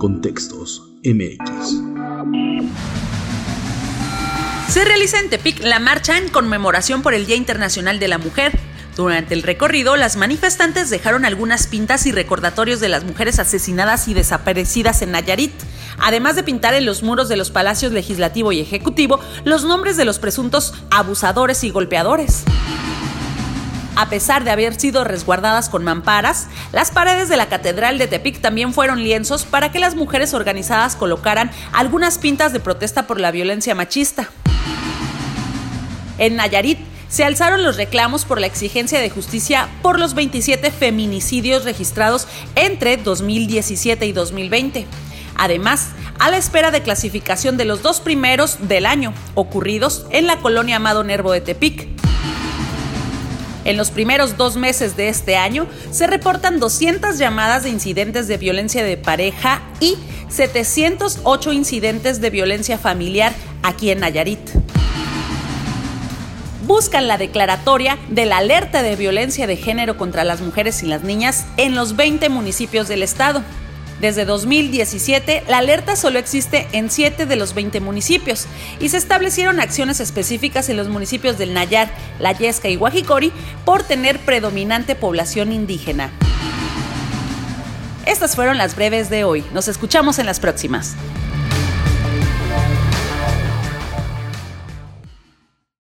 Contextos MX. Se realiza en Tepic la marcha en conmemoración por el Día Internacional de la Mujer. Durante el recorrido, las manifestantes dejaron algunas pintas y recordatorios de las mujeres asesinadas y desaparecidas en Nayarit, además de pintar en los muros de los palacios legislativo y ejecutivo los nombres de los presuntos abusadores y golpeadores. A pesar de haber sido resguardadas con mamparas, las paredes de la Catedral de Tepic también fueron lienzos para que las mujeres organizadas colocaran algunas pintas de protesta por la violencia machista. En Nayarit se alzaron los reclamos por la exigencia de justicia por los 27 feminicidios registrados entre 2017 y 2020. Además, a la espera de clasificación de los dos primeros del año, ocurridos en la colonia Amado Nervo de Tepic. En los primeros dos meses de este año se reportan 200 llamadas de incidentes de violencia de pareja y 708 incidentes de violencia familiar aquí en Nayarit buscan la declaratoria de la alerta de violencia de género contra las mujeres y las niñas en los 20 municipios del estado. Desde 2017, la alerta solo existe en 7 de los 20 municipios y se establecieron acciones específicas en los municipios del Nayar, La Yesca y Guajicori por tener predominante población indígena. Estas fueron las breves de hoy. Nos escuchamos en las próximas.